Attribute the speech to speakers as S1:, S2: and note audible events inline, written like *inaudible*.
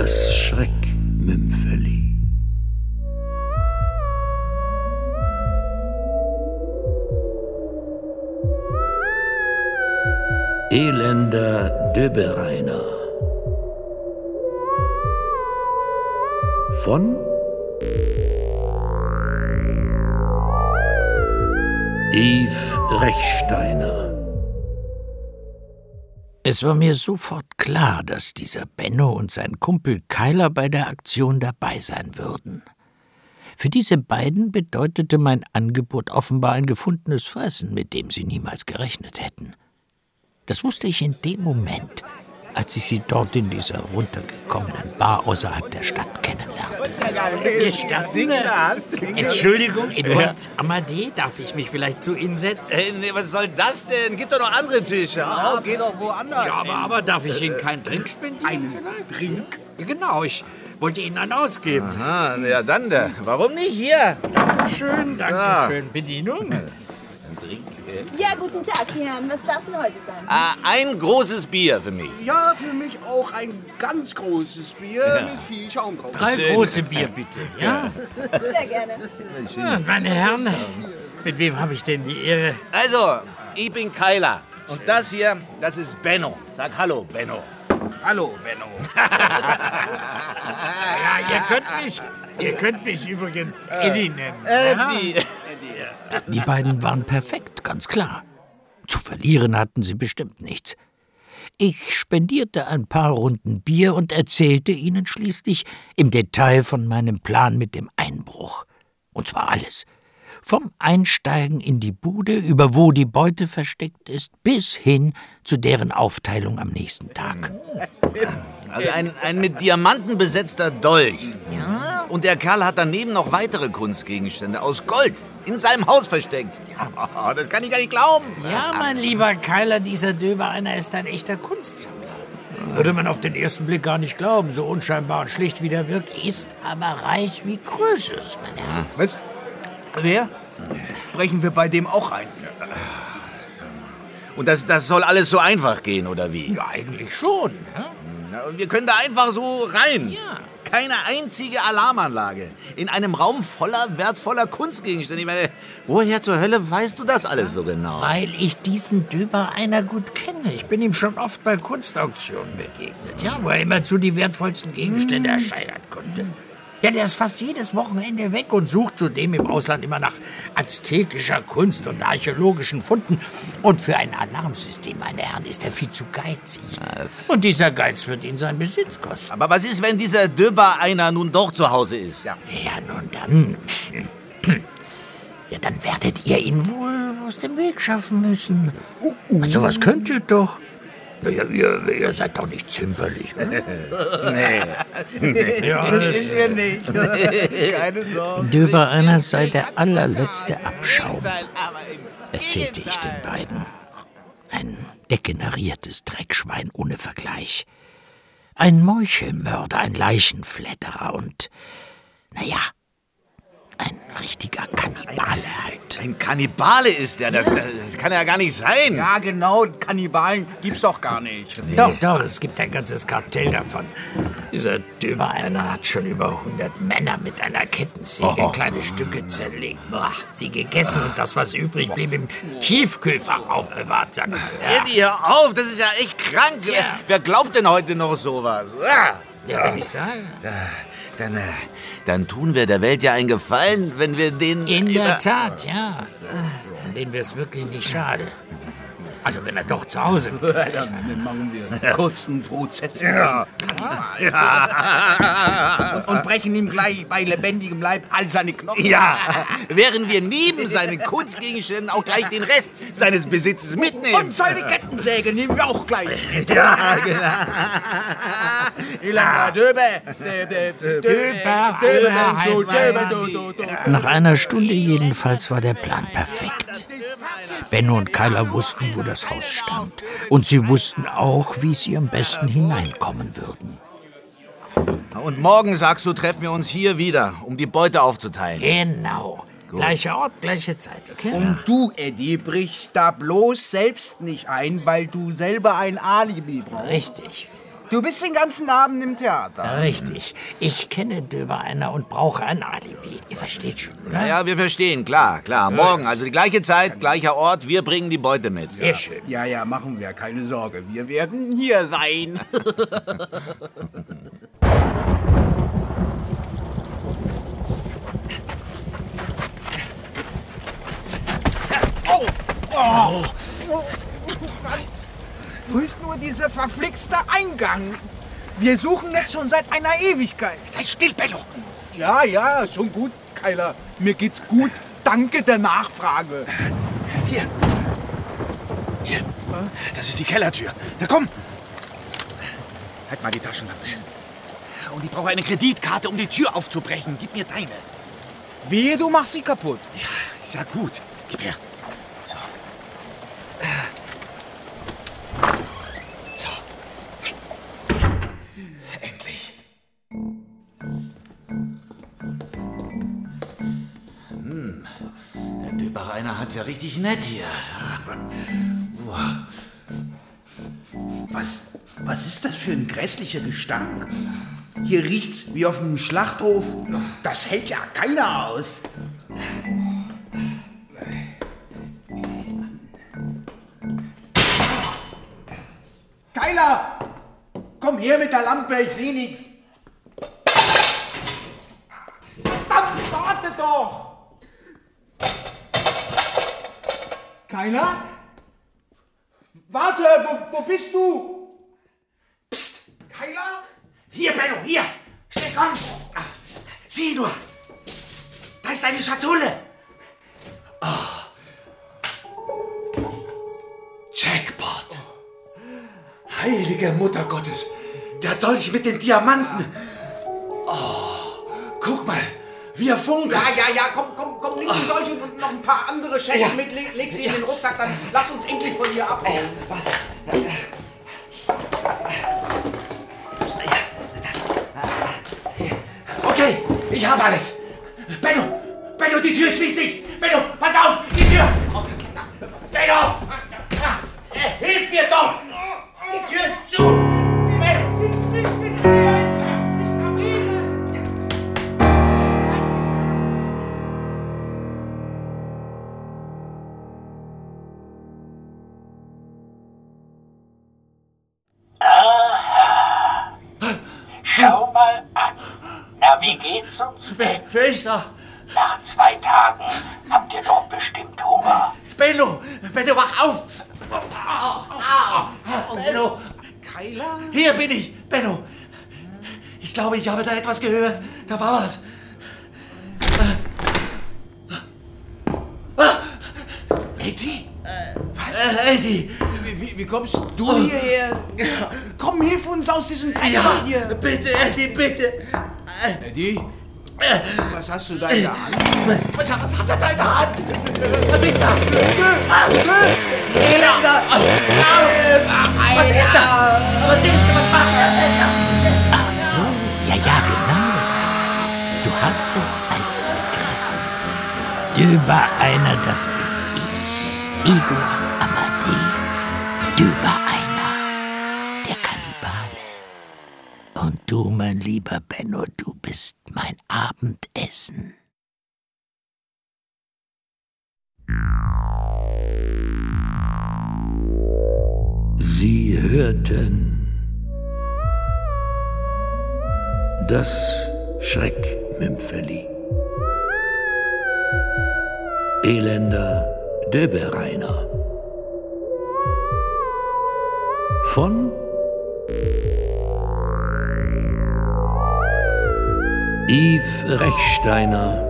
S1: das Schreckmümpfeli. Elender Döbereiner von Yves Rechsteiner
S2: Es war mir sofort klar, dass dieser Benno und sein Kumpel Keiler bei der Aktion dabei sein würden. Für diese beiden bedeutete mein Angebot offenbar ein gefundenes Fressen, mit dem sie niemals gerechnet hätten. Das wusste ich in dem Moment, als ich sie dort in dieser runtergekommenen Bar außerhalb der Stadt kennenlernte.
S3: Gestatten? Entschuldigung, Eduard Amadee, darf ich mich vielleicht zu Ihnen setzen?
S4: Äh, nee, was soll das denn? Gibt doch noch andere Tische.
S5: Ja, geh doch woanders.
S3: Ja, aber, aber darf ich Ihnen keinen Drink spendieren?
S5: Einen Drink?
S3: Genau, ich wollte Ihnen einen ausgeben.
S4: Aha, ja dann, da. warum nicht hier?
S3: Schön, danke
S4: Ja.
S3: schön.
S6: Ja, guten Tag, die Herren. Was darf's denn heute sein?
S4: Ah, ein großes Bier für mich.
S5: Ja, für mich auch ein ganz großes Bier mit viel Schaum drauf.
S3: Drei große Bier, bitte. Ja?
S6: Sehr gerne.
S3: ja, meine Herren, mit wem habe ich denn die Ehre?
S4: Also, ich bin Keiler. Und das hier, das ist Benno. Sag Hallo, Benno.
S5: Hallo, *laughs* Benno.
S3: Ja, ihr könnt mich, ihr könnt mich übrigens Eddie nennen. ja?
S2: Die beiden waren perfekt, ganz klar. Zu verlieren hatten sie bestimmt nichts. Ich spendierte ein paar Runden Bier und erzählte ihnen schließlich im Detail von meinem Plan mit dem Einbruch. Und zwar alles. Vom Einsteigen in die Bude, über wo die Beute versteckt ist, bis hin zu deren Aufteilung am nächsten Tag.
S4: Also ein, ein mit Diamanten besetzter Dolch. Ja. Und der Kerl hat daneben noch weitere Kunstgegenstände aus Gold in seinem Haus versteckt. Ja, *laughs* das kann ich gar nicht glauben.
S3: Ja, mein lieber Keiler, dieser Döber einer ist ein echter Kunstsammler. Würde man auf den ersten Blick gar nicht glauben, so unscheinbar und schlicht wie der wirkt, ist aber reich wie Krösus, meine Herren.
S5: Was? Wer? Brechen wir bei dem auch ein?
S4: Und das, das soll alles so einfach gehen, oder wie?
S3: Ja, eigentlich schon. Ja?
S4: Und wir können da einfach so rein.
S3: Ja.
S4: Keine einzige Alarmanlage. In einem Raum voller wertvoller Kunstgegenstände. Ich meine, woher zur Hölle weißt du das alles so genau?
S3: Weil ich diesen Döber einer gut kenne. Ich bin ihm schon oft bei Kunstauktionen begegnet, ja, wo er immerzu die wertvollsten Gegenstände ersteigern konnte. Ja, der ist fast jedes Wochenende weg und sucht zudem im Ausland immer nach aztekischer Kunst und archäologischen Funden. Und für ein Alarmsystem, meine Herren, ist er viel zu geizig. Und dieser Geiz wird ihn seinen Besitz kosten.
S4: Aber was ist, wenn dieser Döber einer nun doch zu Hause ist? Ja.
S3: Ja, nun dann. *clears throat* Ja, dann werdet ihr ihn wohl aus dem Weg schaffen müssen. Also, was könnt ihr doch? Naja, ihr, ihr seid doch nicht zimperlich. Ne? *laughs*
S4: Nee.
S3: Ja,
S5: Das sind wir nicht. Keine Sorge.
S2: Döber einer sei der allerletzte Abschaum, erzählte ich den beiden. Ein degeneriertes Dreckschwein ohne Vergleich. Ein Meuchelmörder, ein Leichenflatterer und, naja, ein richtiger Kannibale halt.
S4: Ein Kannibale ist der. Das, das, das kann ja gar nicht sein.
S5: Ja, genau. Kannibalen gibt's doch gar nicht.
S3: Doch, doch, es gibt ein ganzes Kartell davon. Dieser Döber einer hat schon über 100 Männer mit einer Kettensäge in kleine Stücke zerlegt. Boah, sie gegessen und das, was übrig blieb, im Tiefkühlfach aufbewahrt. Sag mal. Ja.
S4: Eddie, hör auf, das ist ja echt krank. Wer, wer glaubt denn heute noch sowas? Ah.
S3: ja, wenn ich sage.
S4: Dann, dann tun wir der Welt ja einen Gefallen, wenn wir den.
S3: In der Tat, ja. Denen wäre es wirklich nicht schade. Also, wenn er doch zu Hause *laughs* wäre.
S5: Dann machen wir kurzen Prozess.
S4: Ja.
S5: Und, und brechen ihm gleich bei lebendigem Leib all seine Knochen.
S4: Ja, während wir neben seinen Kunstgegenständen auch gleich den Rest seines Besitzes mitnehmen.
S5: Und seine Kettensäge nehmen wir auch gleich. *laughs*
S4: Ja, genau.
S5: Do.
S2: Nach einer Stunde jedenfalls war der Plan perfekt. Benno und Kyla wussten, wo das Haus stand. Und sie wussten auch, wie sie am besten hineinkommen würden.
S4: Und morgen, sagst du, treffen wir uns hier wieder, um die Beute aufzuteilen.
S3: Genau. Gleicher Ort, gleiche Zeit, okay?
S5: Und du, Eddie, brichst da bloß selbst nicht ein, weil du selber ein Alibi brauchst.
S3: Richtig.
S5: Du bist den ganzen Abend im Theater.
S7: Richtig. Ich kenne Döber einer und brauche ein Alibi. Ihr versteht schon, oder?
S8: Ja, wir verstehen, klar, klar. Morgen, also die gleiche Zeit, gleicher Ort, wir bringen die Beute mit.
S7: Sehr schön.
S5: Ja, ja, machen wir, keine Sorge. Wir werden hier sein. *laughs* oh. Oh. Wo ist nur dieser verflixte Eingang? Wir suchen jetzt schon seit einer Ewigkeit.
S4: Sei still, Bello.
S5: Ja, ja, schon gut, Keiler. Mir geht's gut. Danke der Nachfrage.
S4: Hier. Hier. Das ist die Kellertür. Na komm. Halt mal die Taschenlampe. Und ich brauche eine Kreditkarte, um die Tür aufzubrechen. Gib mir deine.
S5: Wehe, du machst sie kaputt.
S4: Ja, ist ja gut. Gib her. Endlich. Hm. Der Döbereiner hat's ja richtig nett hier. Was, was ist das für ein grässlicher Gestank? Hier riecht's wie auf einem Schlachthof. Das hält ja keiner aus. Keiler! Her mit der Lampe, ich seh nix. Verdammt, warte doch! Keiler? Warte, wo, wo bist du? Psst, Keiler? Hier, Benno, hier! Schnell komm! Ach, sieh nur! Da ist eine Schatulle! Oh. Jackpot! Heilige Mutter Gottes! Der Dolch mit den Diamanten! Oh, guck mal, wie er funkelt!
S5: Ja, ja, ja, komm, komm, komm, nimm die Dolche und noch ein paar andere Schätze
S4: Ja.
S5: mit, leg, leg sie in den Rucksack, dann lass uns endlich von hier abhauen.
S4: Warte. Okay, ich habe alles. Benno, Benno, die Tür schließt sich. Benno, pass auf, die Tür. Benno, wer ist da?
S3: Nach zwei Tagen habt ihr doch bestimmt Hunger.
S4: Benno, Benno, wach auf. Benno,
S5: Keiler?
S4: hier bin ich. Benno, ich glaube, ich habe da etwas gehört. Da war was. Eddie? Was? Äh, Eddie.
S5: Wie, wie, wie kommst du hierher? Komm, hilf uns aus diesem Dreck
S4: Ja,
S5: hier.
S4: bitte, Eddie, bitte.
S5: Eddie, was hast du da in der Hand?
S4: Was, was hat er da in der Hand? Was ist das? Elender! Was ist das? Was ist das? Was macht er denn da?
S3: Ach so, ja, ja, genau. Du hast es also begriffen. Über einer, das bin ich. Igor Amadee. Über einer, der Kannibale. Und du, mein lieber Benno, du bist mein Abendessen.
S1: Sie hörten das Schreckmümpfeli. Elender Döbereiner. Von Yves Rechsteiner